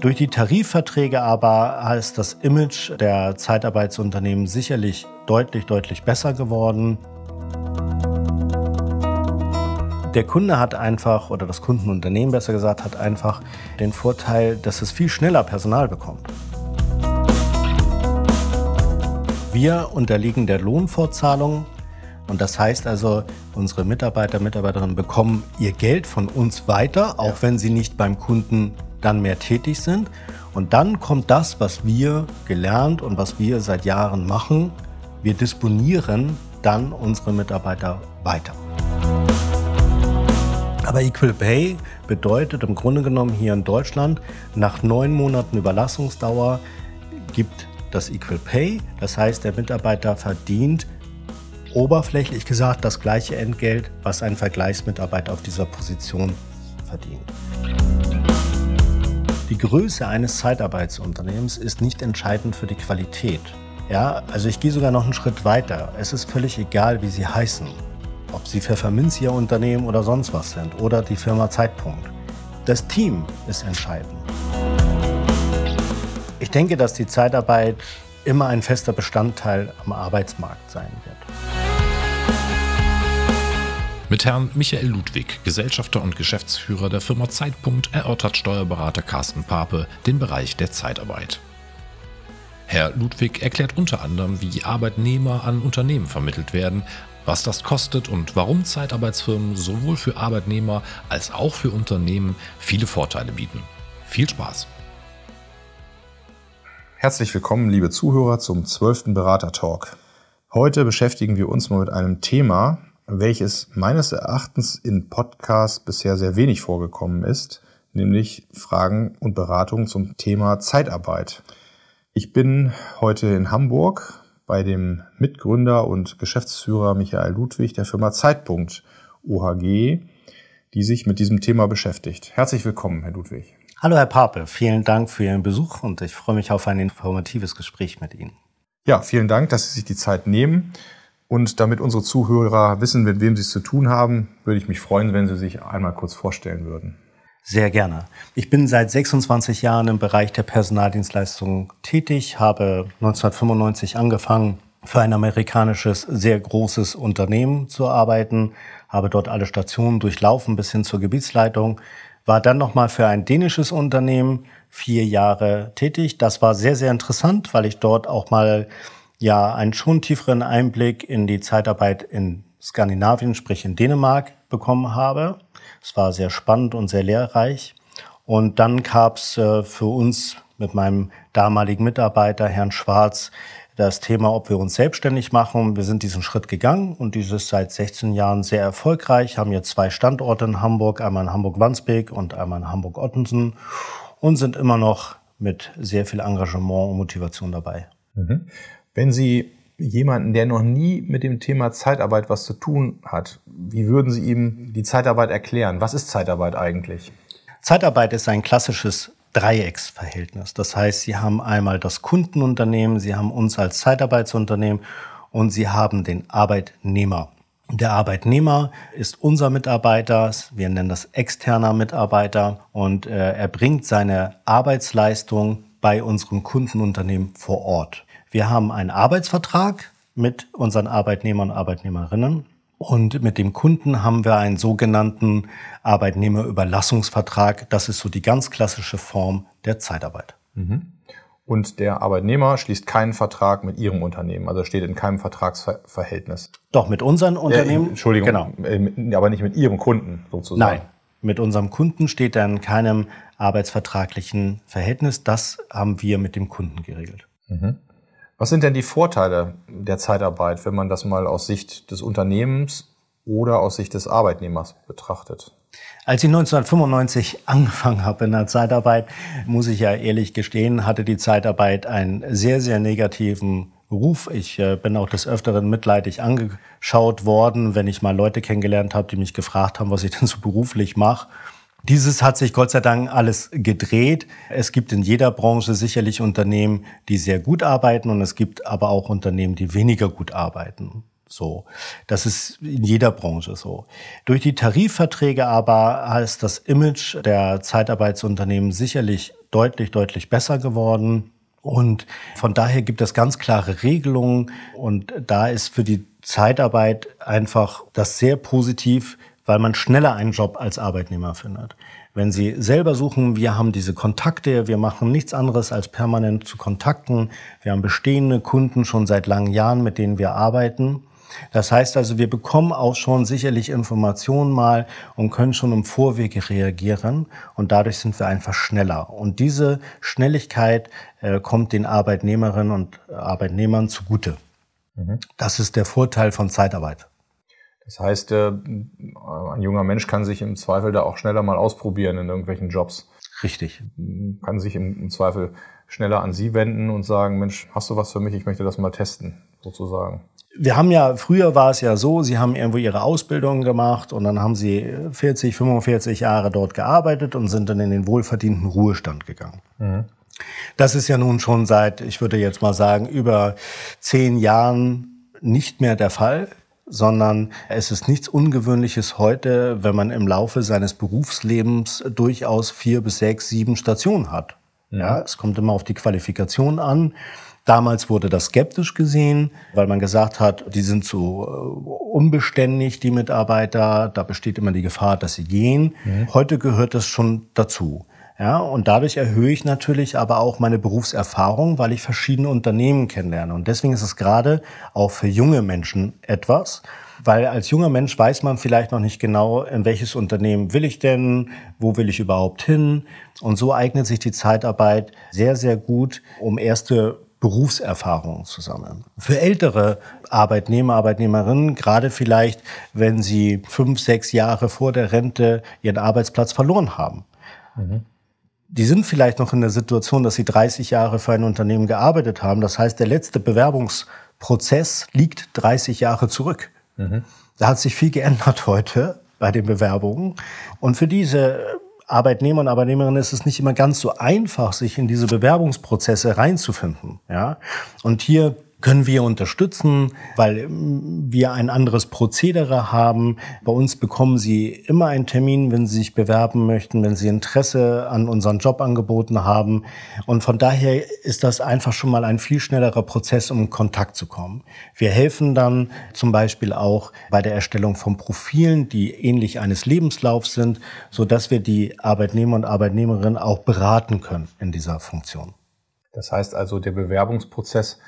Durch die Tarifverträge aber ist das Image der Zeitarbeitsunternehmen sicherlich deutlich, deutlich besser geworden. Der Kunde hat einfach, oder das Kundenunternehmen besser gesagt, hat einfach den Vorteil, dass es viel schneller Personal bekommt. Wir unterliegen der Lohnfortzahlung und das heißt also, unsere Mitarbeiter, Mitarbeiterinnen bekommen ihr Geld von uns weiter, auch wenn sie nicht beim Kunden dann mehr tätig sind. Und dann kommt das, was wir gelernt und was wir seit Jahren machen. Wir disponieren dann unsere Mitarbeiter weiter. Aber Equal Pay bedeutet im Grunde genommen hier in Deutschland, nach neun Monaten Überlassungsdauer gibt das Equal Pay. Das heißt, der Mitarbeiter verdient oberflächlich gesagt das gleiche Entgelt, was ein Vergleichsmitarbeiter auf dieser Position verdient. Die Größe eines Zeitarbeitsunternehmens ist nicht entscheidend für die Qualität. Ja, also ich gehe sogar noch einen Schritt weiter. Es ist völlig egal, wie sie heißen. Ob sie Pfefferminz ihr Unternehmen oder sonst was sind oder die Firma Zeitpunkt. Das Team ist entscheidend. Ich denke, dass die Zeitarbeit immer ein fester Bestandteil am Arbeitsmarkt sein wird. Mit Herrn Michael Ludwig, Gesellschafter und Geschäftsführer der Firma Zeitpunkt, erörtert Steuerberater Carsten Pape den Bereich der Zeitarbeit. Herr Ludwig erklärt unter anderem, wie Arbeitnehmer an Unternehmen vermittelt werden, was das kostet und warum Zeitarbeitsfirmen sowohl für Arbeitnehmer als auch für Unternehmen viele Vorteile bieten. Viel Spaß! Herzlich willkommen, liebe Zuhörer, zum 12. Berater Talk. Heute beschäftigen wir uns mal mit einem Thema, welches meines Erachtens in Podcasts bisher sehr wenig vorgekommen ist, nämlich Fragen und Beratungen zum Thema Zeitarbeit. Ich bin heute in Hamburg bei dem Mitgründer und Geschäftsführer Michael Ludwig der Firma Zeitpunkt OHG, die sich mit diesem Thema beschäftigt. Herzlich willkommen, Herr Ludwig. Hallo Herr Pape, vielen Dank für Ihren Besuch und ich freue mich auf ein informatives Gespräch mit Ihnen. Ja, vielen Dank, dass Sie sich die Zeit nehmen. Und damit unsere Zuhörer wissen, mit wem sie es zu tun haben, würde ich mich freuen, wenn Sie sich einmal kurz vorstellen würden. Sehr gerne. Ich bin seit 26 Jahren im Bereich der Personaldienstleistung tätig, habe 1995 angefangen, für ein amerikanisches sehr großes Unternehmen zu arbeiten, habe dort alle Stationen durchlaufen bis hin zur Gebietsleitung, war dann nochmal für ein dänisches Unternehmen vier Jahre tätig. Das war sehr, sehr interessant, weil ich dort auch mal ja einen schon tieferen Einblick in die Zeitarbeit in Skandinavien, sprich in Dänemark, bekommen habe. Es war sehr spannend und sehr lehrreich. Und dann gab es äh, für uns mit meinem damaligen Mitarbeiter, Herrn Schwarz, das Thema, ob wir uns selbstständig machen. Wir sind diesen Schritt gegangen und dieses seit 16 Jahren sehr erfolgreich. Haben jetzt zwei Standorte in Hamburg, einmal in Hamburg-Wandsbek und einmal in Hamburg-Ottensen und sind immer noch mit sehr viel Engagement und Motivation dabei. Mhm. Wenn Sie jemanden, der noch nie mit dem Thema Zeitarbeit was zu tun hat, wie würden Sie ihm die Zeitarbeit erklären? Was ist Zeitarbeit eigentlich? Zeitarbeit ist ein klassisches Dreiecksverhältnis. Das heißt, Sie haben einmal das Kundenunternehmen, Sie haben uns als Zeitarbeitsunternehmen und Sie haben den Arbeitnehmer. Der Arbeitnehmer ist unser Mitarbeiter, wir nennen das externer Mitarbeiter und äh, er bringt seine Arbeitsleistung bei unserem Kundenunternehmen vor Ort. Wir haben einen Arbeitsvertrag mit unseren Arbeitnehmern und Arbeitnehmerinnen. Und mit dem Kunden haben wir einen sogenannten Arbeitnehmerüberlassungsvertrag. Das ist so die ganz klassische Form der Zeitarbeit. Mhm. Und der Arbeitnehmer schließt keinen Vertrag mit Ihrem Unternehmen, also steht in keinem Vertragsverhältnis. Doch, mit unseren Unternehmen. Äh, Entschuldigung, genau. Äh, aber nicht mit Ihrem Kunden sozusagen. Nein, mit unserem Kunden steht er in keinem arbeitsvertraglichen Verhältnis. Das haben wir mit dem Kunden geregelt. Mhm. Was sind denn die Vorteile der Zeitarbeit, wenn man das mal aus Sicht des Unternehmens oder aus Sicht des Arbeitnehmers betrachtet? Als ich 1995 angefangen habe in der Zeitarbeit, muss ich ja ehrlich gestehen, hatte die Zeitarbeit einen sehr, sehr negativen Ruf. Ich äh, bin auch des Öfteren mitleidig angeschaut worden, wenn ich mal Leute kennengelernt habe, die mich gefragt haben, was ich denn so beruflich mache. Dieses hat sich Gott sei Dank alles gedreht. Es gibt in jeder Branche sicherlich Unternehmen, die sehr gut arbeiten und es gibt aber auch Unternehmen, die weniger gut arbeiten. So, das ist in jeder Branche so. Durch die Tarifverträge aber ist das Image der Zeitarbeitsunternehmen sicherlich deutlich, deutlich besser geworden. Und von daher gibt es ganz klare Regelungen. Und da ist für die Zeitarbeit einfach das sehr positiv, weil man schneller einen Job als Arbeitnehmer findet. Wenn Sie selber suchen, wir haben diese Kontakte, wir machen nichts anderes als permanent zu Kontakten. Wir haben bestehende Kunden schon seit langen Jahren, mit denen wir arbeiten. Das heißt also, wir bekommen auch schon sicherlich Informationen mal und können schon im Vorwege reagieren und dadurch sind wir einfach schneller. Und diese Schnelligkeit äh, kommt den Arbeitnehmerinnen und Arbeitnehmern zugute. Mhm. Das ist der Vorteil von Zeitarbeit. Das heißt, äh, ein junger Mensch kann sich im Zweifel da auch schneller mal ausprobieren in irgendwelchen Jobs. Richtig. Kann sich im, Zweifel schneller an Sie wenden und sagen, Mensch, hast du was für mich? Ich möchte das mal testen, sozusagen wir haben ja, früher war es ja so, sie haben irgendwo ihre Ausbildung gemacht und dann haben sie 40, 45 Jahre dort gearbeitet und sind dann in den wohlverdienten Ruhestand gegangen. Mhm. Das ist ja nun schon seit, ich würde jetzt mal sagen, über zehn Jahren nicht mehr der Fall sondern es ist nichts Ungewöhnliches heute, wenn man im Laufe seines Berufslebens durchaus vier bis sechs, sieben Stationen hat. Ja, es kommt immer auf die Qualifikation an. Damals wurde das skeptisch gesehen, weil man gesagt hat, die sind zu äh, unbeständig, die Mitarbeiter, da besteht immer die Gefahr, dass sie gehen. Mhm. Heute gehört das schon dazu. Ja, und dadurch erhöhe ich natürlich aber auch meine Berufserfahrung, weil ich verschiedene Unternehmen kennenlerne. Und deswegen ist es gerade auch für junge Menschen etwas, weil als junger Mensch weiß man vielleicht noch nicht genau, in welches Unternehmen will ich denn, wo will ich überhaupt hin. Und so eignet sich die Zeitarbeit sehr, sehr gut, um erste Berufserfahrung zu sammeln. Für ältere Arbeitnehmer, Arbeitnehmerinnen, gerade vielleicht, wenn sie fünf, sechs Jahre vor der Rente ihren Arbeitsplatz verloren haben. Mhm. Die sind vielleicht noch in der Situation, dass sie 30 Jahre für ein Unternehmen gearbeitet haben. Das heißt, der letzte Bewerbungsprozess liegt 30 Jahre zurück. Mhm. Da hat sich viel geändert heute bei den Bewerbungen. Und für diese Arbeitnehmer und Arbeitnehmerinnen ist es nicht immer ganz so einfach, sich in diese Bewerbungsprozesse reinzufinden. Ja? Und hier können wir unterstützen, weil ähm, wir ein anderes Prozedere haben. Bei uns bekommen Sie immer einen Termin, wenn Sie sich bewerben möchten, wenn Sie Interesse an unseren Jobangeboten haben. Und von daher ist das einfach schon mal ein viel schnellerer Prozess, um in Kontakt zu kommen. Wir helfen dann zum Beispiel auch bei der Erstellung von Profilen, die ähnlich eines Lebenslaufs sind, so dass wir die Arbeitnehmer und Arbeitnehmerinnen auch beraten können in dieser Funktion. Das heißt also, der Bewerbungsprozess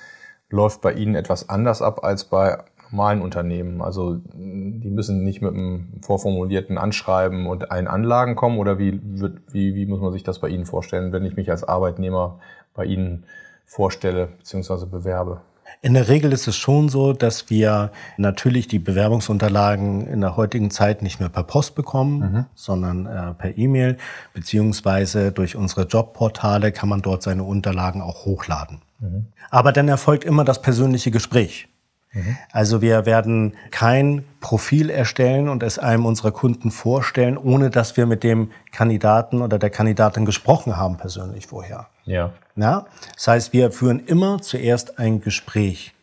läuft bei Ihnen etwas anders ab als bei normalen Unternehmen? Also die müssen nicht mit einem vorformulierten Anschreiben und allen Anlagen kommen oder wie, wird, wie, wie muss man sich das bei Ihnen vorstellen, wenn ich mich als Arbeitnehmer bei Ihnen vorstelle bzw. bewerbe? In der Regel ist es schon so, dass wir natürlich die Bewerbungsunterlagen in der heutigen Zeit nicht mehr per Post bekommen, mhm. sondern äh, per E-Mail, beziehungsweise durch unsere Jobportale kann man dort seine Unterlagen auch hochladen. Mhm. Aber dann erfolgt immer das persönliche Gespräch. Mhm. Also wir werden kein Profil erstellen und es einem unserer Kunden vorstellen, ohne dass wir mit dem Kandidaten oder der Kandidatin gesprochen haben persönlich vorher. Ja. Ja? Das heißt, wir führen immer zuerst ein Gespräch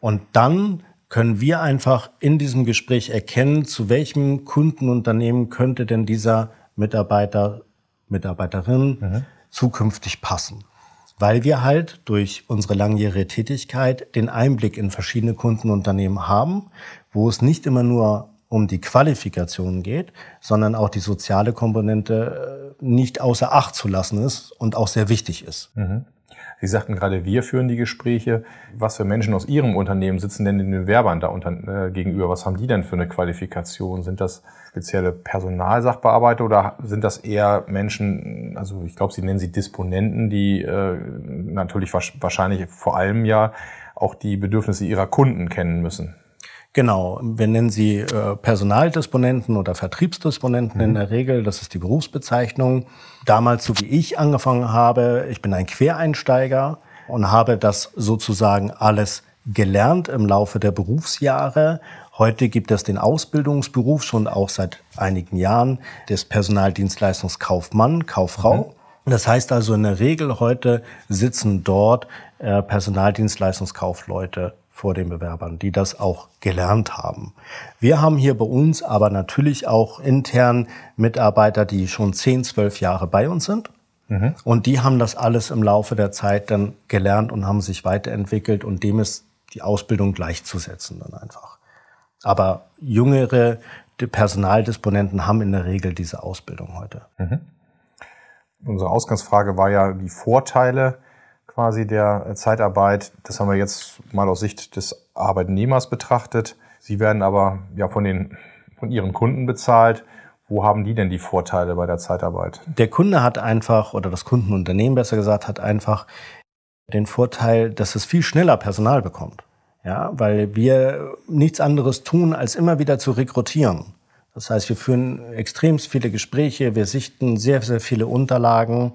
und dann können wir einfach in diesem Gespräch erkennen, zu welchem Kundenunternehmen könnte denn dieser Mitarbeiter, Mitarbeiterin mhm. zukünftig passen weil wir halt durch unsere langjährige Tätigkeit den Einblick in verschiedene Kundenunternehmen haben, wo es nicht immer nur um die Qualifikation geht, sondern auch die soziale Komponente äh, nicht außer Acht zu lassen ist und auch sehr wichtig ist. Mhm. Sie sagten gerade, wir führen die Gespräche. Was für Menschen aus Ihrem Unternehmen sitzen denn den Bewerbern da unter, äh, gegenüber? Was haben die denn für eine Qualifikation? Sind das spezielle Personalsachbearbeiter oder sind das eher Menschen, also ich glaube, Sie nennen sie Disponenten, die äh, natürlich wahrscheinlich vor allem ja auch die Bedürfnisse ihrer Kunden kennen müssen? Genau, wir nennen sie äh, Personaldisponenten oder Vertriebsdisponenten mhm. in der Regel. Das ist die Berufsbezeichnung. Damals, so wie ich angefangen habe, ich bin ein Quereinsteiger und habe das sozusagen alles gelernt im Laufe der Berufsjahre. Heute gibt es den Ausbildungsberuf schon auch seit einigen Jahren des Personaldienstleistungskaufmann, Kauffrau. Mhm. Das heißt also in der Regel heute sitzen dort äh, Personaldienstleistungskaufleute vor den Bewerbern, die das auch gelernt haben. Wir haben hier bei uns aber natürlich auch intern Mitarbeiter, die schon 10, 12 Jahre bei uns sind. Mhm. Und die haben das alles im Laufe der Zeit dann gelernt und haben sich weiterentwickelt und dem ist die Ausbildung gleichzusetzen dann einfach. Aber jüngere Personaldisponenten haben in der Regel diese Ausbildung heute. Mhm. Unsere Ausgangsfrage war ja die Vorteile quasi der Zeitarbeit. Das haben wir jetzt mal aus Sicht des Arbeitnehmers betrachtet. Sie werden aber ja von den von Ihren Kunden bezahlt. Wo haben die denn die Vorteile bei der Zeitarbeit? Der Kunde hat einfach, oder das Kundenunternehmen besser gesagt, hat einfach den Vorteil, dass es viel schneller Personal bekommt. Ja, weil wir nichts anderes tun, als immer wieder zu rekrutieren. Das heißt, wir führen extrem viele Gespräche, wir sichten sehr, sehr viele Unterlagen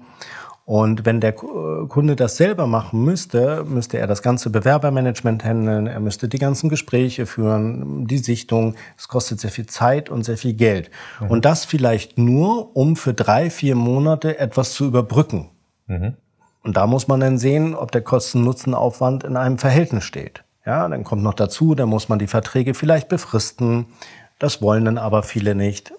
und wenn der Kunde das selber machen müsste, müsste er das ganze Bewerbermanagement handeln, er müsste die ganzen Gespräche führen, die Sichtung. Es kostet sehr viel Zeit und sehr viel Geld. Mhm. Und das vielleicht nur, um für drei, vier Monate etwas zu überbrücken. Mhm. Und da muss man dann sehen, ob der Kosten-Nutzen-Aufwand in einem Verhältnis steht. Ja, dann kommt noch dazu, dann muss man die Verträge vielleicht befristen. Das wollen dann aber viele nicht.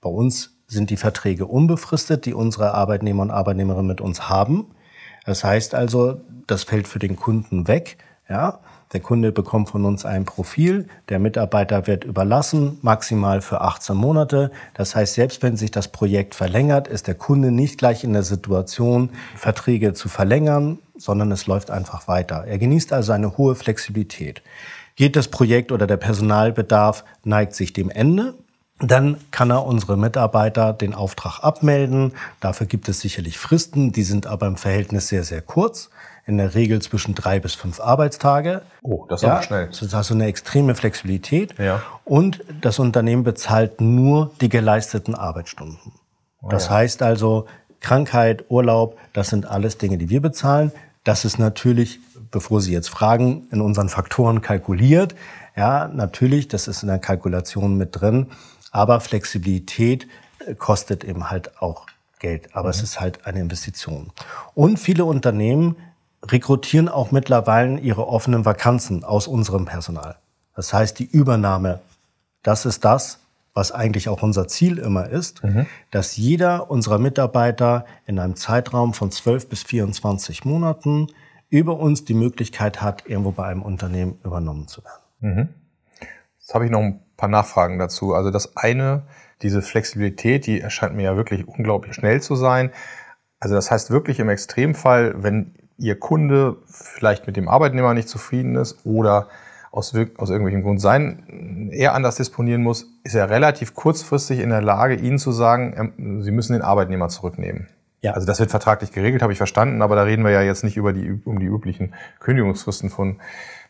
Bei uns sind die Verträge unbefristet, die unsere Arbeitnehmer und Arbeitnehmerinnen mit uns haben. Das heißt also, das fällt für den Kunden weg. Ja, der Kunde bekommt von uns ein Profil, der Mitarbeiter wird überlassen, maximal für 18 Monate. Das heißt, selbst wenn sich das Projekt verlängert, ist der Kunde nicht gleich in der Situation, Verträge zu verlängern, sondern es läuft einfach weiter. Er genießt also eine hohe Flexibilität. Geht das Projekt oder der Personalbedarf neigt sich dem Ende, dann kann er unsere Mitarbeiter den Auftrag abmelden. Dafür gibt es sicherlich Fristen, die sind aber im Verhältnis sehr, sehr kurz. In der Regel zwischen drei bis fünf Arbeitstage. Oh, das ist ja, auch schnell. Das ist also eine extreme Flexibilität. Ja. Und das Unternehmen bezahlt nur die geleisteten Arbeitsstunden. Oh, das ja. heißt also, Krankheit, Urlaub, das sind alles Dinge, die wir bezahlen. Das ist natürlich, bevor Sie jetzt fragen, in unseren Faktoren kalkuliert. Ja, natürlich, das ist in der Kalkulation mit drin. Aber Flexibilität äh, kostet eben halt auch Geld. Aber mhm. es ist halt eine Investition. Und viele Unternehmen rekrutieren auch mittlerweile ihre offenen Vakanzen aus unserem Personal. Das heißt, die Übernahme, das ist das, was eigentlich auch unser Ziel immer ist, mhm. dass jeder unserer Mitarbeiter in einem Zeitraum von 12 bis 24 Monaten über uns die Möglichkeit hat, irgendwo bei einem Unternehmen übernommen zu werden. Mhm. Jetzt habe ich noch ein paar Nachfragen dazu. Also das eine, diese Flexibilität, die erscheint mir ja wirklich unglaublich schnell zu sein. Also das heißt wirklich im Extremfall, wenn Ihr Kunde vielleicht mit dem Arbeitnehmer nicht zufrieden ist oder aus, aus irgendwelchem Grund sein, er anders disponieren muss, ist er relativ kurzfristig in der Lage, Ihnen zu sagen, Sie müssen den Arbeitnehmer zurücknehmen. Ja. Also das wird vertraglich geregelt, habe ich verstanden, aber da reden wir ja jetzt nicht über die, um die üblichen Kündigungsfristen von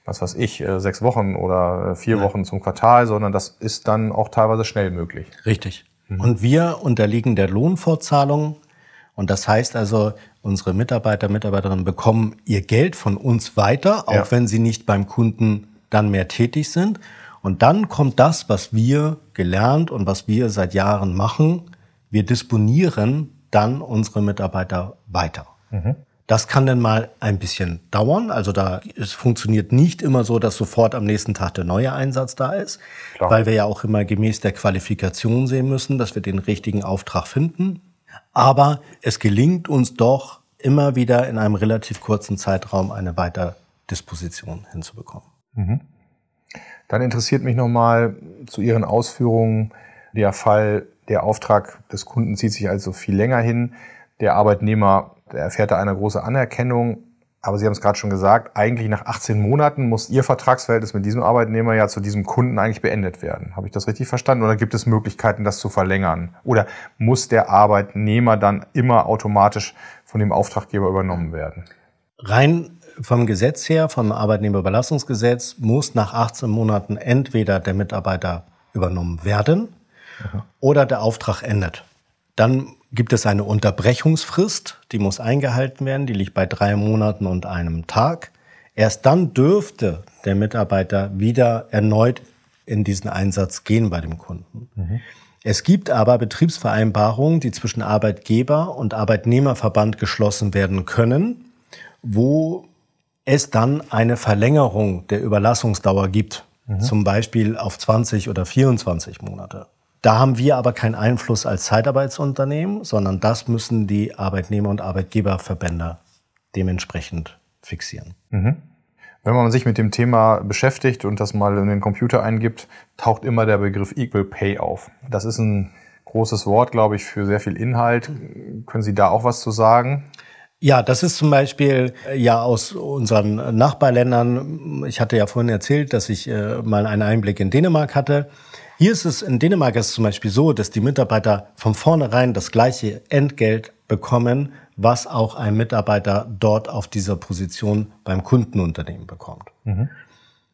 was weiß ich, äh, sechs Wochen oder äh, vier Nein. Wochen zum Quartal, sondern das ist dann auch teilweise schnell möglich. Richtig. Mhm. Und wir unterliegen der Lohnfortzahlung. Und das heißt also, unsere Mitarbeiter, Mitarbeiterinnen bekommen ihr Geld von uns weiter, auch ja. wenn sie nicht beim Kunden dann mehr tätig sind. Und dann kommt das, was wir gelernt und was wir seit Jahren machen. Wir disponieren dann unsere Mitarbeiter weiter. Mhm. Das kann dann mal ein bisschen dauern. Also da es funktioniert nicht immer so, dass sofort am nächsten Tag der neue Einsatz da ist, Klar. weil wir ja auch immer gemäß der Qualifikation sehen müssen, dass wir den richtigen Auftrag finden. Aber es gelingt uns doch immer wieder in einem relativ kurzen Zeitraum eine Weiterdisposition hinzubekommen. Mhm. Dann interessiert mich nochmal zu Ihren Ausführungen der Fall, der Auftrag des Kunden zieht sich also viel länger hin. Der Arbeitnehmer der erfährt da eine große Anerkennung. Aber Sie haben es gerade schon gesagt, eigentlich nach 18 Monaten muss Ihr Vertragsverhältnis mit diesem Arbeitnehmer ja zu diesem Kunden eigentlich beendet werden. Habe ich das richtig verstanden? Oder gibt es Möglichkeiten, das zu verlängern? Oder muss der Arbeitnehmer dann immer automatisch von dem Auftraggeber übernommen werden? Rein vom Gesetz her, vom Arbeitnehmerüberlassungsgesetz, muss nach 18 Monaten entweder der Mitarbeiter übernommen werden Aha. oder der Auftrag endet. Dann gibt es eine Unterbrechungsfrist, die muss eingehalten werden, die liegt bei drei Monaten und einem Tag. Erst dann dürfte der Mitarbeiter wieder erneut in diesen Einsatz gehen bei dem Kunden. Mhm. Es gibt aber Betriebsvereinbarungen, die zwischen Arbeitgeber und Arbeitnehmerverband geschlossen werden können, wo es dann eine Verlängerung der Überlassungsdauer gibt, mhm. zum Beispiel auf 20 oder 24 Monate. Da haben wir aber keinen Einfluss als Zeitarbeitsunternehmen, sondern das müssen die Arbeitnehmer- und Arbeitgeberverbände dementsprechend fixieren. Mhm. Wenn man sich mit dem Thema beschäftigt und das mal in den Computer eingibt, taucht immer der Begriff Equal Pay auf. Das ist ein großes Wort, glaube ich, für sehr viel Inhalt. Können Sie da auch was zu sagen? Ja, das ist zum Beispiel äh, ja aus unseren Nachbarländern. Ich hatte ja vorhin erzählt, dass ich äh, mal einen Einblick in Dänemark hatte. Hier ist es in Dänemark ist es zum Beispiel so, dass die Mitarbeiter von vornherein das gleiche Entgelt bekommen, was auch ein Mitarbeiter dort auf dieser Position beim Kundenunternehmen bekommt. Mhm.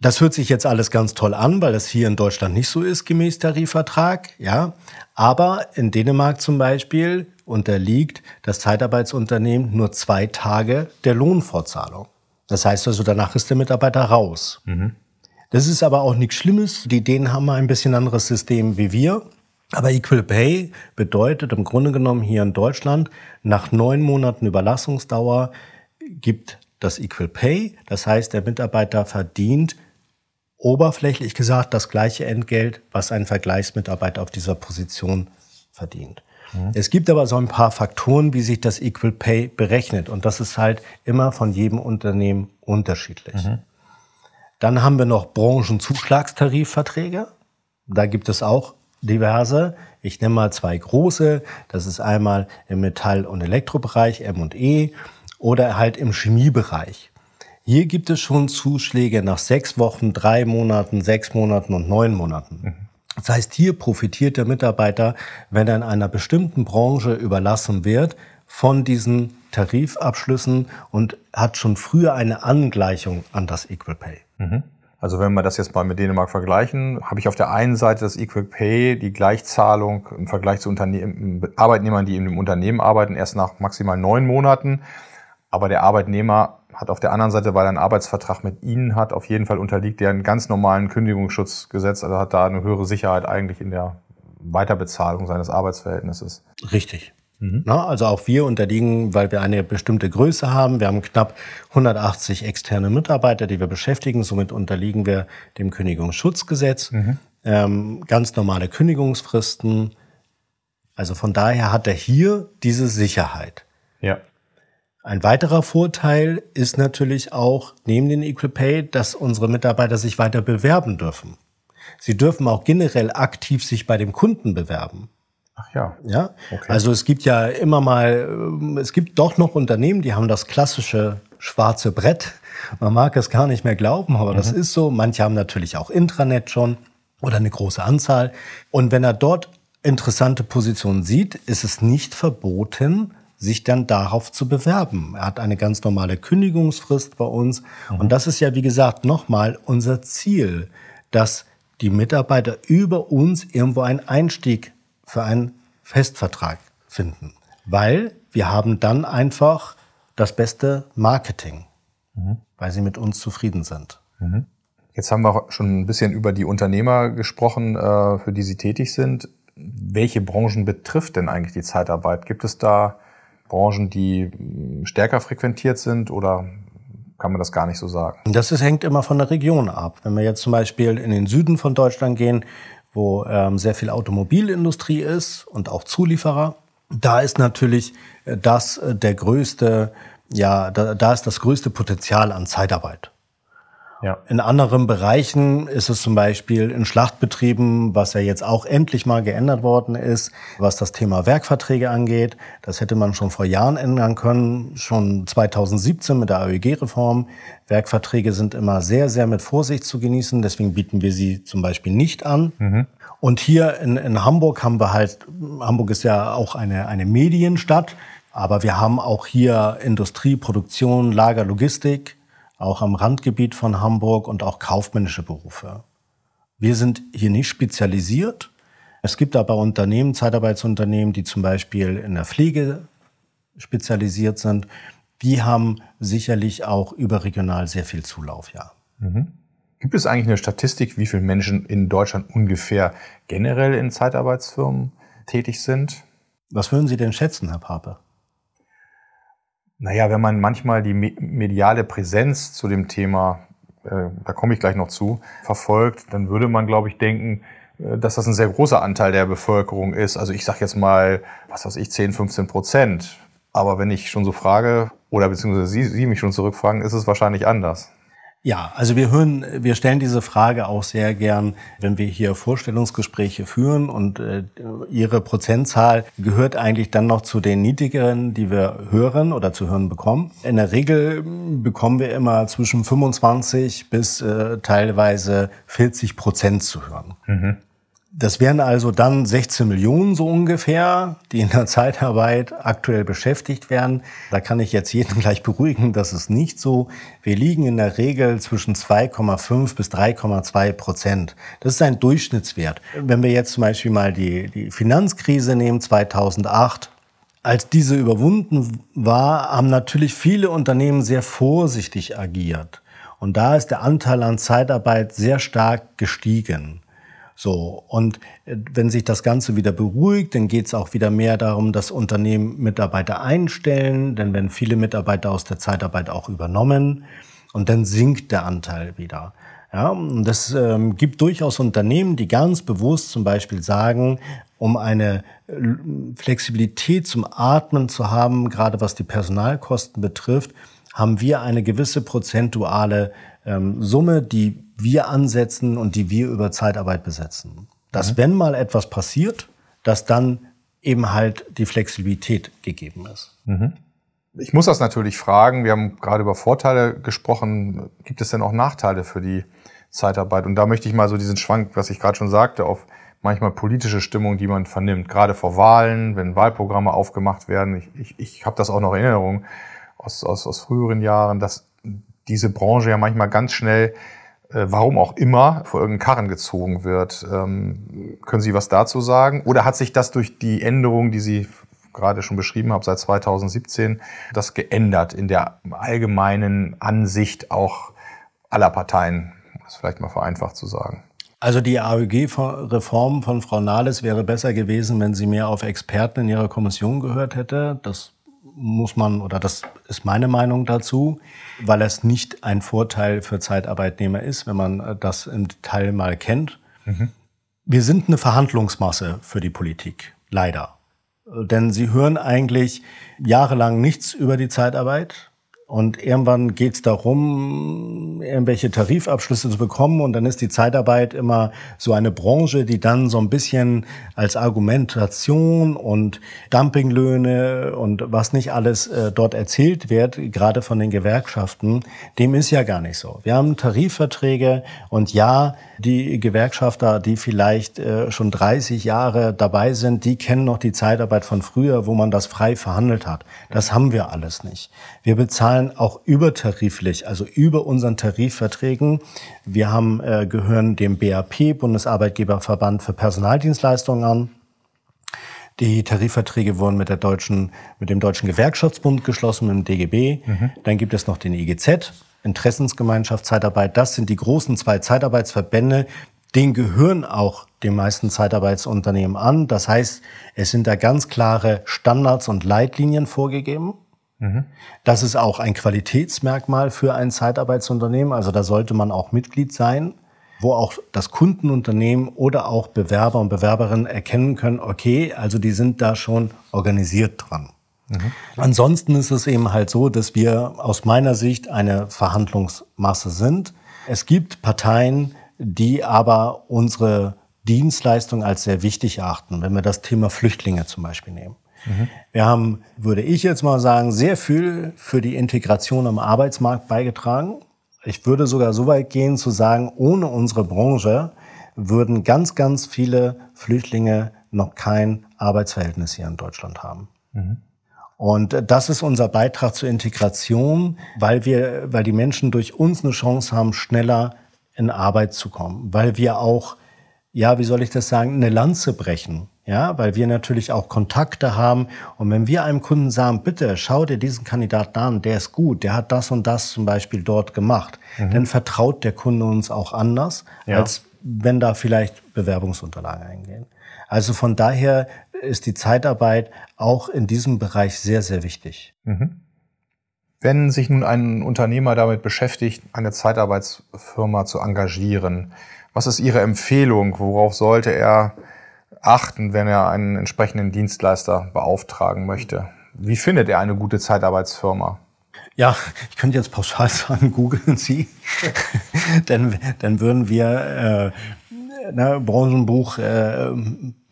Das hört sich jetzt alles ganz toll an, weil das hier in Deutschland nicht so ist gemäß Tarifvertrag, ja. Aber in Dänemark zum Beispiel unterliegt das Zeitarbeitsunternehmen nur zwei Tage der Lohnfortzahlung. Das heißt also, danach ist der Mitarbeiter raus. Mhm. Das ist aber auch nichts Schlimmes. Die Dänen haben ein bisschen anderes System wie wir. Aber Equal Pay bedeutet im Grunde genommen hier in Deutschland, nach neun Monaten Überlassungsdauer gibt das Equal Pay. Das heißt, der Mitarbeiter verdient oberflächlich gesagt das gleiche Entgelt, was ein Vergleichsmitarbeiter auf dieser Position verdient. Mhm. Es gibt aber so ein paar Faktoren, wie sich das Equal Pay berechnet. Und das ist halt immer von jedem Unternehmen unterschiedlich. Mhm. Dann haben wir noch Branchenzuschlagstarifverträge. Da gibt es auch diverse. Ich nenne mal zwei große. Das ist einmal im Metall- und Elektrobereich, M&E, oder halt im Chemiebereich. Hier gibt es schon Zuschläge nach sechs Wochen, drei Monaten, sechs Monaten und neun Monaten. Mhm. Das heißt, hier profitiert der Mitarbeiter, wenn er in einer bestimmten Branche überlassen wird, von diesen Tarifabschlüssen und hat schon früher eine Angleichung an das Equal Pay. Mhm. Also wenn wir das jetzt mal mit Dänemark vergleichen, habe ich auf der einen Seite das Equal Pay, die Gleichzahlung im Vergleich zu Unternehmen, Arbeitnehmern, die in dem Unternehmen arbeiten, erst nach maximal neun Monaten. Aber der Arbeitnehmer hat auf der anderen Seite, weil er einen Arbeitsvertrag mit Ihnen hat, auf jeden Fall unterliegt der einen ganz normalen Kündigungsschutzgesetz, also hat da eine höhere Sicherheit eigentlich in der Weiterbezahlung seines Arbeitsverhältnisses. Richtig. Mhm. Na, also auch wir unterliegen, weil wir eine bestimmte Größe haben. Wir haben knapp 180 externe Mitarbeiter, die wir beschäftigen. Somit unterliegen wir dem Kündigungsschutzgesetz. Mhm. Ähm, ganz normale Kündigungsfristen. Also von daher hat er hier diese Sicherheit. Ja. Ein weiterer Vorteil ist natürlich auch neben den Equal Pay, dass unsere Mitarbeiter sich weiter bewerben dürfen. Sie dürfen auch generell aktiv sich bei dem Kunden bewerben. Ach ja. Ja. Okay. Also es gibt ja immer mal, ähm, es gibt doch noch Unternehmen, die haben das klassische schwarze Brett. Man mag es gar nicht mehr glauben, aber mhm. das ist so. Manche haben natürlich auch Intranet schon oder eine große Anzahl. Und wenn er dort interessante Positionen sieht, ist es nicht verboten, sich dann darauf zu bewerben. Er hat eine ganz normale Kündigungsfrist bei uns. Mhm. Und das ist ja, wie gesagt, nochmal unser Ziel, dass die Mitarbeiter über uns irgendwo einen Einstieg für einen Festvertrag finden. Weil wir haben dann einfach das beste Marketing, mhm. weil sie mit uns zufrieden sind. Mhm. Jetzt haben wir schon ein bisschen über die Unternehmer gesprochen, äh, für die Sie tätig sind. Welche Branchen betrifft denn eigentlich die Zeitarbeit? Gibt es da Branchen, die stärker frequentiert sind oder kann man das gar nicht so sagen? Das ist, hängt immer von der Region ab. Wenn wir jetzt zum Beispiel in den Süden von Deutschland gehen, wo ähm, sehr viel Automobilindustrie ist und auch Zulieferer. Da ist natürlich äh, das äh, der größte, ja, da, da ist das größte Potenzial an Zeitarbeit. Ja. In anderen Bereichen ist es zum Beispiel in Schlachtbetrieben, was ja jetzt auch endlich mal geändert worden ist, was das Thema Werkverträge angeht. Das hätte man schon vor Jahren ändern können, schon 2017 mit der AEG-Reform. Werkverträge sind immer sehr, sehr mit Vorsicht zu genießen. Deswegen bieten wir sie zum Beispiel nicht an. Mhm. Und hier in, in Hamburg haben wir halt, Hamburg ist ja auch eine, eine Medienstadt, aber wir haben auch hier Industrie, Produktion, Lager, Logistik auch am Randgebiet von Hamburg und auch kaufmännische Berufe. Wir sind hier nicht spezialisiert. Es gibt aber Unternehmen, Zeitarbeitsunternehmen, die zum Beispiel in der Pflege spezialisiert sind. Die haben sicherlich auch überregional sehr viel Zulauf, ja. Mhm. Gibt es eigentlich eine Statistik, wie viele Menschen in Deutschland ungefähr generell in Zeitarbeitsfirmen tätig sind? Was würden Sie denn schätzen, Herr Pape? Naja, wenn man manchmal die mediale Präsenz zu dem Thema, äh, da komme ich gleich noch zu, verfolgt, dann würde man, glaube ich, denken, äh, dass das ein sehr großer Anteil der Bevölkerung ist. Also ich sage jetzt mal, was weiß ich, 10, 15 Prozent. Aber wenn ich schon so frage, oder beziehungsweise Sie, Sie mich schon zurückfragen, ist es wahrscheinlich anders. Ja, also wir hören, wir stellen diese Frage auch sehr gern, wenn wir hier Vorstellungsgespräche führen und äh, Ihre Prozentzahl gehört eigentlich dann noch zu den niedrigeren, die wir hören oder zu hören bekommen. In der Regel bekommen wir immer zwischen 25 bis äh, teilweise 40 Prozent zu hören. Mhm. Das wären also dann 16 Millionen so ungefähr, die in der Zeitarbeit aktuell beschäftigt werden. Da kann ich jetzt jeden gleich beruhigen, das ist nicht so. Wir liegen in der Regel zwischen 2,5 bis 3,2 Prozent. Das ist ein Durchschnittswert. Wenn wir jetzt zum Beispiel mal die, die Finanzkrise nehmen, 2008, als diese überwunden war, haben natürlich viele Unternehmen sehr vorsichtig agiert. Und da ist der Anteil an Zeitarbeit sehr stark gestiegen. So, und äh, wenn sich das Ganze wieder beruhigt, dann geht es auch wieder mehr darum, dass Unternehmen Mitarbeiter einstellen, denn wenn viele Mitarbeiter aus der Zeitarbeit auch übernommen und dann sinkt der Anteil wieder. Ja, und das ähm, gibt durchaus Unternehmen, die ganz bewusst zum Beispiel sagen, um eine äh, Flexibilität zum Atmen zu haben, gerade was die Personalkosten betrifft, haben wir eine gewisse prozentuale ähm, Summe, die wir ansetzen und die wir über Zeitarbeit besetzen. Dass, mhm. wenn mal etwas passiert, dass dann eben halt die Flexibilität gegeben ist. Mhm. Ich muss das natürlich fragen. Wir haben gerade über Vorteile gesprochen. Gibt es denn auch Nachteile für die Zeitarbeit? Und da möchte ich mal so diesen Schwank, was ich gerade schon sagte, auf manchmal politische Stimmung, die man vernimmt, gerade vor Wahlen, wenn Wahlprogramme aufgemacht werden. Ich, ich, ich habe das auch noch in Erinnerung aus, aus, aus früheren Jahren, dass diese Branche ja manchmal ganz schnell äh, warum auch immer, vor irgendeinen Karren gezogen wird. Ähm, können Sie was dazu sagen? Oder hat sich das durch die Änderung, die Sie gerade schon beschrieben haben, seit 2017, das geändert in der allgemeinen Ansicht auch aller Parteien? Das ist vielleicht mal vereinfacht zu sagen. Also die AEG-Reform von Frau Nahles wäre besser gewesen, wenn sie mehr auf Experten in ihrer Kommission gehört hätte. Das muss man, oder das ist meine Meinung dazu, weil es nicht ein Vorteil für Zeitarbeitnehmer ist, wenn man äh, das im Detail mal kennt. Mhm. Wir sind eine Verhandlungsmasse für die Politik, leider. Denn sie hören eigentlich jahrelang nichts über die Zeitarbeit. Und irgendwann geht es darum, irgendwelche Tarifabschlüsse zu bekommen. Und dann ist die Zeitarbeit immer so eine Branche, die dann so ein bisschen als Argumentation und Dumpinglöhne und was nicht alles äh, dort erzählt wird, gerade von den Gewerkschaften, dem ist ja gar nicht so. Wir haben Tarifverträge und ja, die Gewerkschafter, die vielleicht äh, schon 30 Jahre dabei sind, die kennen noch die Zeitarbeit von früher, wo man das frei verhandelt hat. Das haben wir alles nicht. Wir bezahlen auch übertariflich, also über unseren Tarifverträgen. Wir haben, äh, gehören dem BAP, Bundesarbeitgeberverband für Personaldienstleistungen an. Die Tarifverträge wurden mit, der deutschen, mit dem Deutschen Gewerkschaftsbund geschlossen, mit dem DGB. Mhm. Dann gibt es noch den IGZ, Interessensgemeinschaft Zeitarbeit. Das sind die großen zwei Zeitarbeitsverbände. Den gehören auch den meisten Zeitarbeitsunternehmen an. Das heißt, es sind da ganz klare Standards und Leitlinien vorgegeben. Mhm. Das ist auch ein Qualitätsmerkmal für ein Zeitarbeitsunternehmen. Also da sollte man auch Mitglied sein, wo auch das Kundenunternehmen oder auch Bewerber und Bewerberinnen erkennen können, okay, also die sind da schon organisiert dran. Mhm. Ansonsten ist es eben halt so, dass wir aus meiner Sicht eine Verhandlungsmasse sind. Es gibt Parteien, die aber unsere Dienstleistung als sehr wichtig erachten, wenn wir das Thema Flüchtlinge zum Beispiel nehmen. Mhm. Wir haben, würde ich jetzt mal sagen, sehr viel für die Integration am Arbeitsmarkt beigetragen. Ich würde sogar so weit gehen zu sagen, ohne unsere Branche würden ganz, ganz viele Flüchtlinge noch kein Arbeitsverhältnis hier in Deutschland haben. Mhm. Und das ist unser Beitrag zur Integration, weil wir, weil die Menschen durch uns eine Chance haben, schneller in Arbeit zu kommen, weil wir auch, ja, wie soll ich das sagen, eine Lanze brechen. Ja, weil wir natürlich auch Kontakte haben. Und wenn wir einem Kunden sagen, bitte schau dir diesen Kandidaten an, der ist gut, der hat das und das zum Beispiel dort gemacht, mhm. dann vertraut der Kunde uns auch anders, ja. als wenn da vielleicht Bewerbungsunterlagen eingehen. Also von daher ist die Zeitarbeit auch in diesem Bereich sehr, sehr wichtig. Mhm. Wenn sich nun ein Unternehmer damit beschäftigt, eine Zeitarbeitsfirma zu engagieren, was ist Ihre Empfehlung? Worauf sollte er achten, wenn er einen entsprechenden Dienstleister beauftragen möchte? Wie findet er eine gute Zeitarbeitsfirma? Ja, ich könnte jetzt pauschal sagen, googeln Sie. dann, dann würden wir äh, ne, Branchenbuch äh,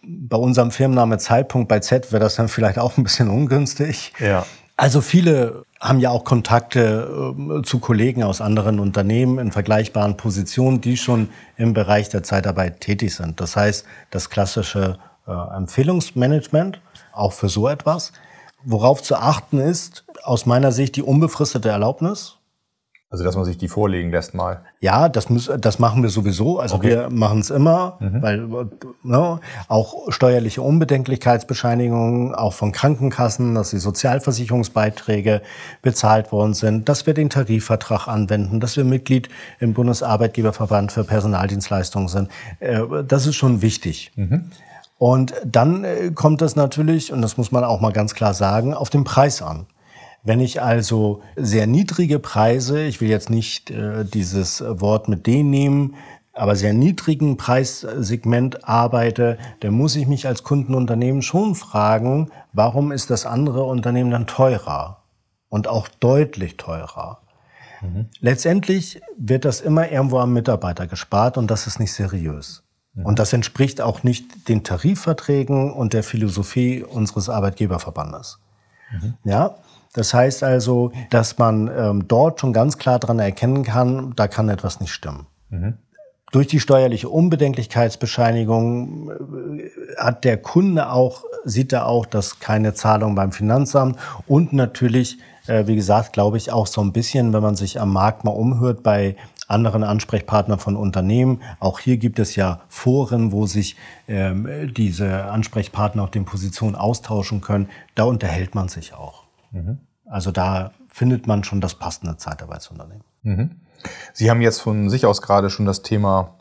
bei unserem Firmenname Zeitpunkt bei Z wäre das dann vielleicht auch ein bisschen ungünstig. Ja. Also viele haben ja auch Kontakte äh, zu Kollegen aus anderen Unternehmen in vergleichbaren Positionen, die schon im Bereich der Zeitarbeit tätig sind. Das heißt, das klassische äh, Empfehlungsmanagement, auch für so etwas. Worauf zu achten ist, aus meiner Sicht die unbefristete Erlaubnis. Also, dass man sich die vorlegen lässt mal. Ja, das, muss, das machen wir sowieso. Also okay. wir machen es immer, mhm. weil ne, auch steuerliche Unbedenklichkeitsbescheinigungen, auch von Krankenkassen, dass die Sozialversicherungsbeiträge bezahlt worden sind, dass wir den Tarifvertrag anwenden, dass wir Mitglied im Bundesarbeitgeberverband für Personaldienstleistungen sind. Äh, das ist schon wichtig. Mhm. Und dann äh, kommt es natürlich, und das muss man auch mal ganz klar sagen, auf den Preis an. Wenn ich also sehr niedrige Preise, ich will jetzt nicht äh, dieses Wort mit denen nehmen, aber sehr niedrigen Preissegment arbeite, dann muss ich mich als Kundenunternehmen schon fragen, warum ist das andere Unternehmen dann teurer und auch deutlich teurer? Mhm. Letztendlich wird das immer irgendwo am Mitarbeiter gespart und das ist nicht seriös. Und das entspricht auch nicht den Tarifverträgen und der Philosophie unseres Arbeitgeberverbandes. Mhm. Ja, das heißt also, dass man ähm, dort schon ganz klar dran erkennen kann, da kann etwas nicht stimmen. Mhm. Durch die steuerliche Unbedenklichkeitsbescheinigung äh, hat der Kunde auch, sieht er auch, dass keine Zahlung beim Finanzamt und natürlich, äh, wie gesagt, glaube ich auch so ein bisschen, wenn man sich am Markt mal umhört bei anderen Ansprechpartner von Unternehmen. Auch hier gibt es ja Foren, wo sich ähm, diese Ansprechpartner auf den Positionen austauschen können. Da unterhält man sich auch. Mhm. Also da findet man schon das passende Zeitarbeitsunternehmen. Mhm. Sie haben jetzt von sich aus gerade schon das Thema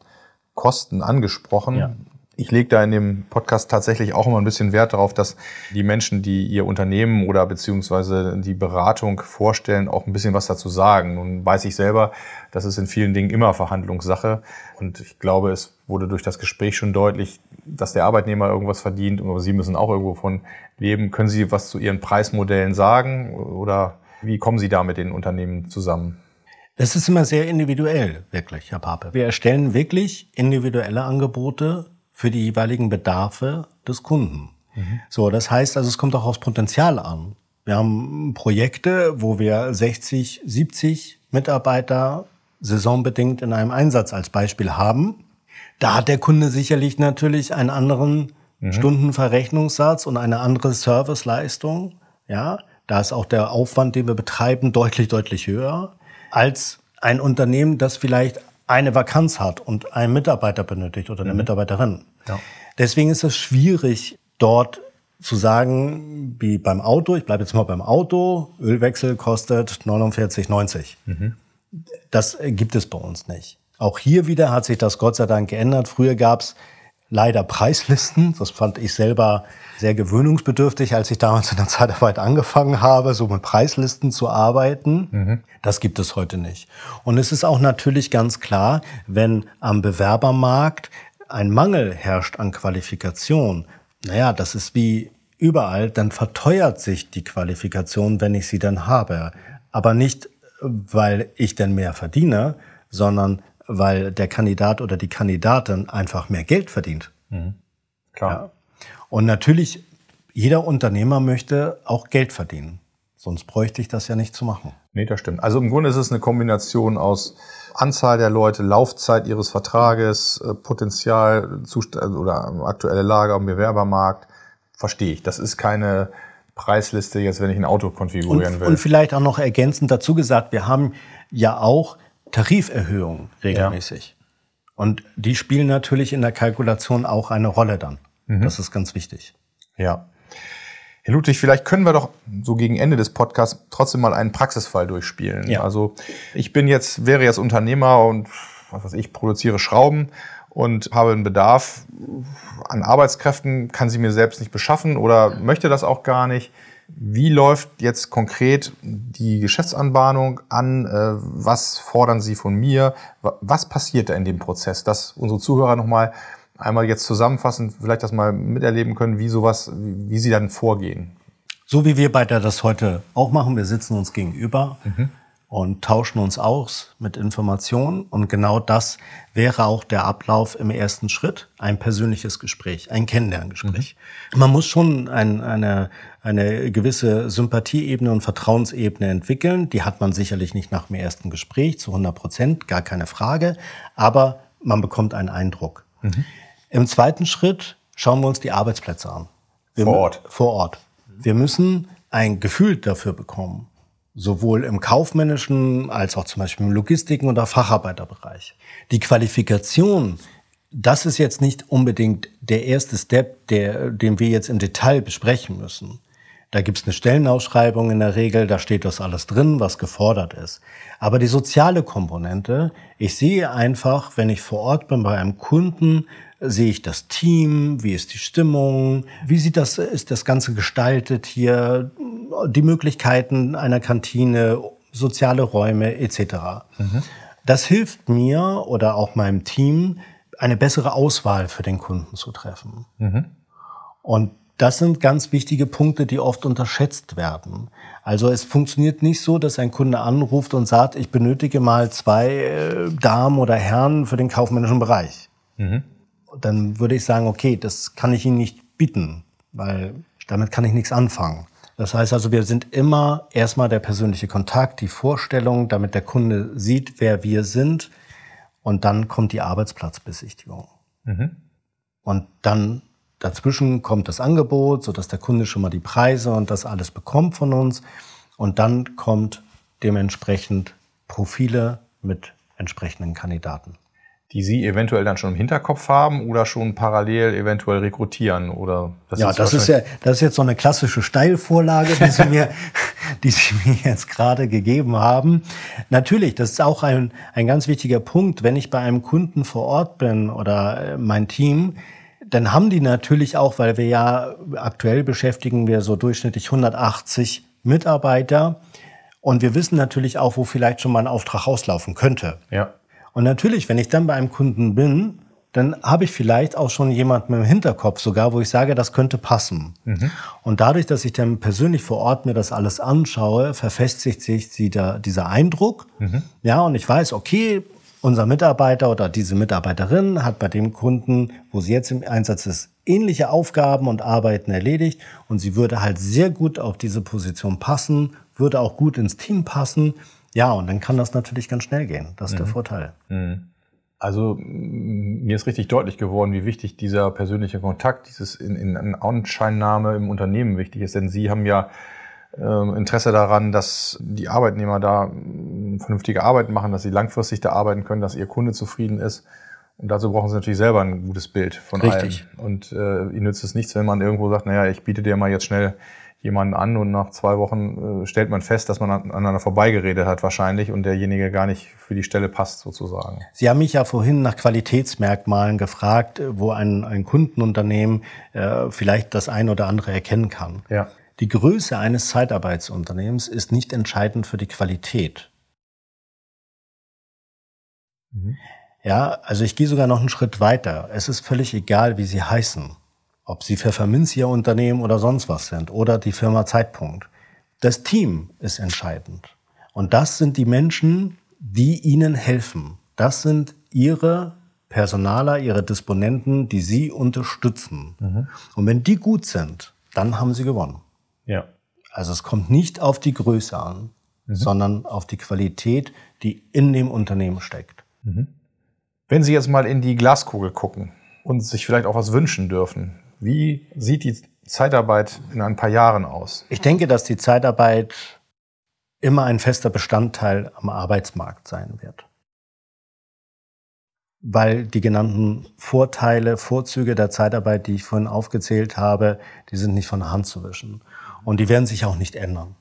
Kosten angesprochen. Ja ich lege da in dem Podcast tatsächlich auch immer ein bisschen Wert darauf, dass die Menschen, die ihr Unternehmen oder beziehungsweise die Beratung vorstellen, auch ein bisschen was dazu sagen. Nun weiß ich selber, das ist in vielen Dingen immer Verhandlungssache. Und ich glaube, es wurde durch das Gespräch schon deutlich, dass der Arbeitnehmer irgendwas verdient, aber Sie müssen auch irgendwo von leben. Können Sie was zu Ihren Preismodellen sagen oder wie kommen Sie da mit den Unternehmen zusammen? Das ist immer sehr individuell, wirklich, Herr Pape. Wir erstellen wirklich individuelle Angebote für die jeweiligen Bedarfe des Kunden. Mhm. So, das heißt also, es kommt auch aufs Potenzial an. Wir haben Projekte, wo wir 60, 70 Mitarbeiter saisonbedingt in einem Einsatz als Beispiel haben. Da hat der Kunde sicherlich natürlich einen anderen mhm. Stundenverrechnungssatz und eine andere Serviceleistung. Ja, da ist auch der Aufwand, den wir betreiben, deutlich, deutlich höher als ein Unternehmen, das vielleicht eine Vakanz hat und einen Mitarbeiter benötigt oder eine mhm. Mitarbeiterin. Ja. Deswegen ist es schwierig, dort zu sagen, wie beim Auto, ich bleibe jetzt mal beim Auto, Ölwechsel kostet 49,90. Mhm. Das gibt es bei uns nicht. Auch hier wieder hat sich das Gott sei Dank geändert. Früher gab es leider Preislisten. Das fand ich selber sehr gewöhnungsbedürftig, als ich damals in der Zeitarbeit angefangen habe, so mit Preislisten zu arbeiten. Mhm. Das gibt es heute nicht. Und es ist auch natürlich ganz klar, wenn am Bewerbermarkt ein Mangel herrscht an Qualifikation, naja, das ist wie überall, dann verteuert sich die Qualifikation, wenn ich sie dann habe. Aber nicht, weil ich dann mehr verdiene, sondern weil der Kandidat oder die Kandidatin einfach mehr Geld verdient. Mhm. Klar. Ja. Und natürlich, jeder Unternehmer möchte auch Geld verdienen. Sonst bräuchte ich das ja nicht zu machen. Nee, das stimmt. Also im Grunde ist es eine Kombination aus Anzahl der Leute, Laufzeit ihres Vertrages, äh, Potenzial Zustand oder aktuelle Lage am Bewerbermarkt. Verstehe ich. Das ist keine Preisliste jetzt, wenn ich ein Auto konfigurieren und, will. Und vielleicht auch noch ergänzend dazu gesagt, wir haben ja auch Tariferhöhungen regelmäßig. Ja. Und die spielen natürlich in der Kalkulation auch eine Rolle dann. Mhm. Das ist ganz wichtig. Ja. Herr Ludwig, vielleicht können wir doch so gegen Ende des Podcasts trotzdem mal einen Praxisfall durchspielen. Ja. Also ich bin jetzt, wäre jetzt Unternehmer und was weiß ich, produziere Schrauben und habe einen Bedarf an Arbeitskräften, kann sie mir selbst nicht beschaffen oder möchte das auch gar nicht. Wie läuft jetzt konkret die Geschäftsanbahnung an? Äh, was fordern Sie von mir? Was passiert da in dem Prozess, dass unsere Zuhörer nochmal einmal jetzt zusammenfassen, vielleicht das mal miterleben können, wie sowas, wie Sie dann vorgehen? So wie wir beide das heute auch machen, wir sitzen uns gegenüber. Mhm und tauschen uns aus mit Informationen. Und genau das wäre auch der Ablauf im ersten Schritt, ein persönliches Gespräch, ein Kennenlerngespräch. Mhm. Man muss schon ein, eine, eine gewisse Sympathieebene und Vertrauensebene entwickeln. Die hat man sicherlich nicht nach dem ersten Gespräch zu 100 Prozent, gar keine Frage. Aber man bekommt einen Eindruck. Mhm. Im zweiten Schritt schauen wir uns die Arbeitsplätze an. Wir vor Ort. Vor Ort. Wir müssen ein Gefühl dafür bekommen sowohl im kaufmännischen als auch zum Beispiel im Logistiken- oder Facharbeiterbereich. Die Qualifikation, das ist jetzt nicht unbedingt der erste Step, der, den wir jetzt im Detail besprechen müssen. Da gibt's eine Stellenausschreibung in der Regel, da steht das alles drin, was gefordert ist. Aber die soziale Komponente, ich sehe einfach, wenn ich vor Ort bin bei einem Kunden, sehe ich das Team, wie ist die Stimmung, wie sieht das, ist das Ganze gestaltet hier, die Möglichkeiten einer Kantine, soziale Räume etc. Mhm. Das hilft mir oder auch meinem Team, eine bessere Auswahl für den Kunden zu treffen. Mhm. Und das sind ganz wichtige Punkte, die oft unterschätzt werden. Also es funktioniert nicht so, dass ein Kunde anruft und sagt, ich benötige mal zwei äh, Damen oder Herren für den kaufmännischen Bereich. Mhm. Dann würde ich sagen, okay, das kann ich Ihnen nicht bieten, weil damit kann ich nichts anfangen. Das heißt also, wir sind immer erstmal der persönliche Kontakt, die Vorstellung, damit der Kunde sieht, wer wir sind. Und dann kommt die Arbeitsplatzbesichtigung. Mhm. Und dann dazwischen kommt das Angebot, sodass der Kunde schon mal die Preise und das alles bekommt von uns. Und dann kommt dementsprechend Profile mit entsprechenden Kandidaten die Sie eventuell dann schon im Hinterkopf haben oder schon parallel eventuell rekrutieren oder das ja, ist das ist ja das ist jetzt so eine klassische Steilvorlage, die Sie mir, die Sie mir jetzt gerade gegeben haben. Natürlich, das ist auch ein ein ganz wichtiger Punkt, wenn ich bei einem Kunden vor Ort bin oder äh, mein Team, dann haben die natürlich auch, weil wir ja aktuell beschäftigen wir so durchschnittlich 180 Mitarbeiter und wir wissen natürlich auch, wo vielleicht schon mal ein Auftrag auslaufen könnte. Ja. Und natürlich, wenn ich dann bei einem Kunden bin, dann habe ich vielleicht auch schon jemanden im Hinterkopf sogar, wo ich sage, das könnte passen. Mhm. Und dadurch, dass ich dann persönlich vor Ort mir das alles anschaue, verfestigt sich dieser Eindruck. Mhm. Ja, und ich weiß, okay, unser Mitarbeiter oder diese Mitarbeiterin hat bei dem Kunden, wo sie jetzt im Einsatz ist, ähnliche Aufgaben und Arbeiten erledigt und sie würde halt sehr gut auf diese Position passen, würde auch gut ins Team passen ja, und dann kann das natürlich ganz schnell gehen. Das ist mhm. der Vorteil. Mhm. Also mir ist richtig deutlich geworden, wie wichtig dieser persönliche Kontakt, dieses in, in, in Anscheinnahme im Unternehmen wichtig ist. Denn Sie haben ja äh, Interesse daran, dass die Arbeitnehmer da vernünftige Arbeit machen, dass sie langfristig da arbeiten können, dass ihr Kunde zufrieden ist. Und dazu brauchen sie natürlich selber ein gutes Bild von Richtig. allem. Und äh, ihnen nützt es nichts, wenn man irgendwo sagt, naja, ich biete dir mal jetzt schnell jemanden an und nach zwei Wochen äh, stellt man fest, dass man aneinander vorbeigeredet hat wahrscheinlich und derjenige gar nicht für die Stelle passt sozusagen. Sie haben mich ja vorhin nach Qualitätsmerkmalen gefragt, wo ein, ein Kundenunternehmen äh, vielleicht das ein oder andere erkennen kann. Ja. Die Größe eines Zeitarbeitsunternehmens ist nicht entscheidend für die Qualität. Mhm. Ja, also ich gehe sogar noch einen Schritt weiter. Es ist völlig egal, wie Sie heißen ob sie Pfefferminz ihr Unternehmen oder sonst was sind oder die Firma Zeitpunkt. Das Team ist entscheidend. Und das sind die Menschen, die ihnen helfen. Das sind ihre Personaler, ihre Disponenten, die sie unterstützen. Mhm. Und wenn die gut sind, dann haben sie gewonnen. Ja. Also es kommt nicht auf die Größe an, mhm. sondern auf die Qualität, die in dem Unternehmen steckt. Mhm. Wenn Sie jetzt mal in die Glaskugel gucken und sich vielleicht auch was wünschen dürfen, wie sieht die Zeitarbeit in ein paar Jahren aus? Ich denke, dass die Zeitarbeit immer ein fester Bestandteil am Arbeitsmarkt sein wird. Weil die genannten Vorteile, Vorzüge der Zeitarbeit, die ich vorhin aufgezählt habe, die sind nicht von der Hand zu wischen. Und die werden sich auch nicht ändern.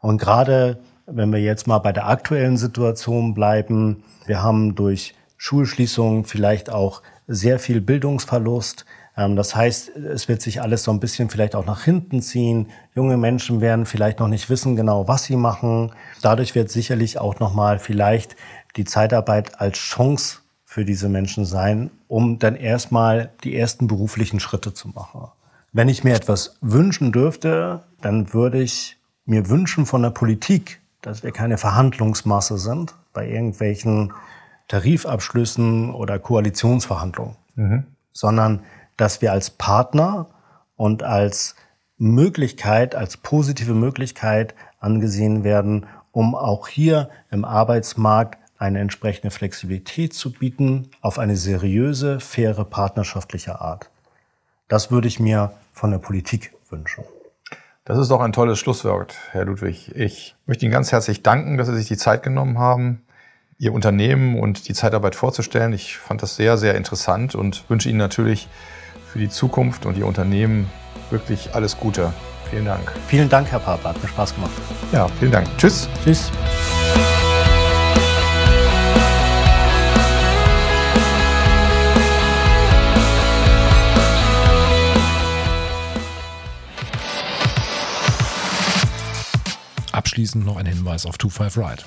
Und gerade wenn wir jetzt mal bei der aktuellen Situation bleiben, wir haben durch Schulschließungen vielleicht auch sehr viel Bildungsverlust, das heißt, es wird sich alles so ein bisschen vielleicht auch nach hinten ziehen. Junge Menschen werden vielleicht noch nicht wissen genau, was sie machen. Dadurch wird sicherlich auch noch mal vielleicht die Zeitarbeit als Chance für diese Menschen sein, um dann erstmal die ersten beruflichen Schritte zu machen. Wenn ich mir etwas wünschen dürfte, dann würde ich mir wünschen von der Politik, dass wir keine Verhandlungsmasse sind bei irgendwelchen Tarifabschlüssen oder Koalitionsverhandlungen, mhm. sondern dass wir als Partner und als Möglichkeit, als positive Möglichkeit angesehen werden, um auch hier im Arbeitsmarkt eine entsprechende Flexibilität zu bieten auf eine seriöse, faire, partnerschaftliche Art. Das würde ich mir von der Politik wünschen. Das ist doch ein tolles Schlusswort, Herr Ludwig. Ich möchte Ihnen ganz herzlich danken, dass Sie sich die Zeit genommen haben, Ihr Unternehmen und die Zeitarbeit vorzustellen. Ich fand das sehr, sehr interessant und wünsche Ihnen natürlich für die Zukunft und Ihr Unternehmen wirklich alles Gute. Vielen Dank. Vielen Dank, Herr Pape. Hat mir Spaß gemacht. Ja, vielen Dank. Tschüss. Tschüss. Abschließend noch ein Hinweis auf 25 Ride.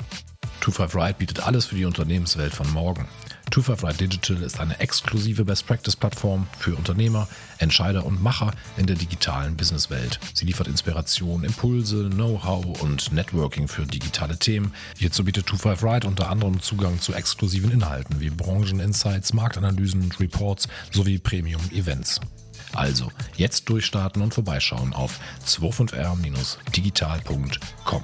25 Ride bietet alles für die Unternehmenswelt von morgen. 25 Ride Digital ist eine exklusive Best Practice Plattform für Unternehmer, Entscheider und Macher in der digitalen Businesswelt. Sie liefert Inspiration, Impulse, Know-how und Networking für digitale Themen. Hierzu bietet 25 Ride unter anderem Zugang zu exklusiven Inhalten wie Brancheninsights, Marktanalysen und Reports sowie Premium-Events. Also jetzt durchstarten und vorbeischauen auf 25r-digital.com.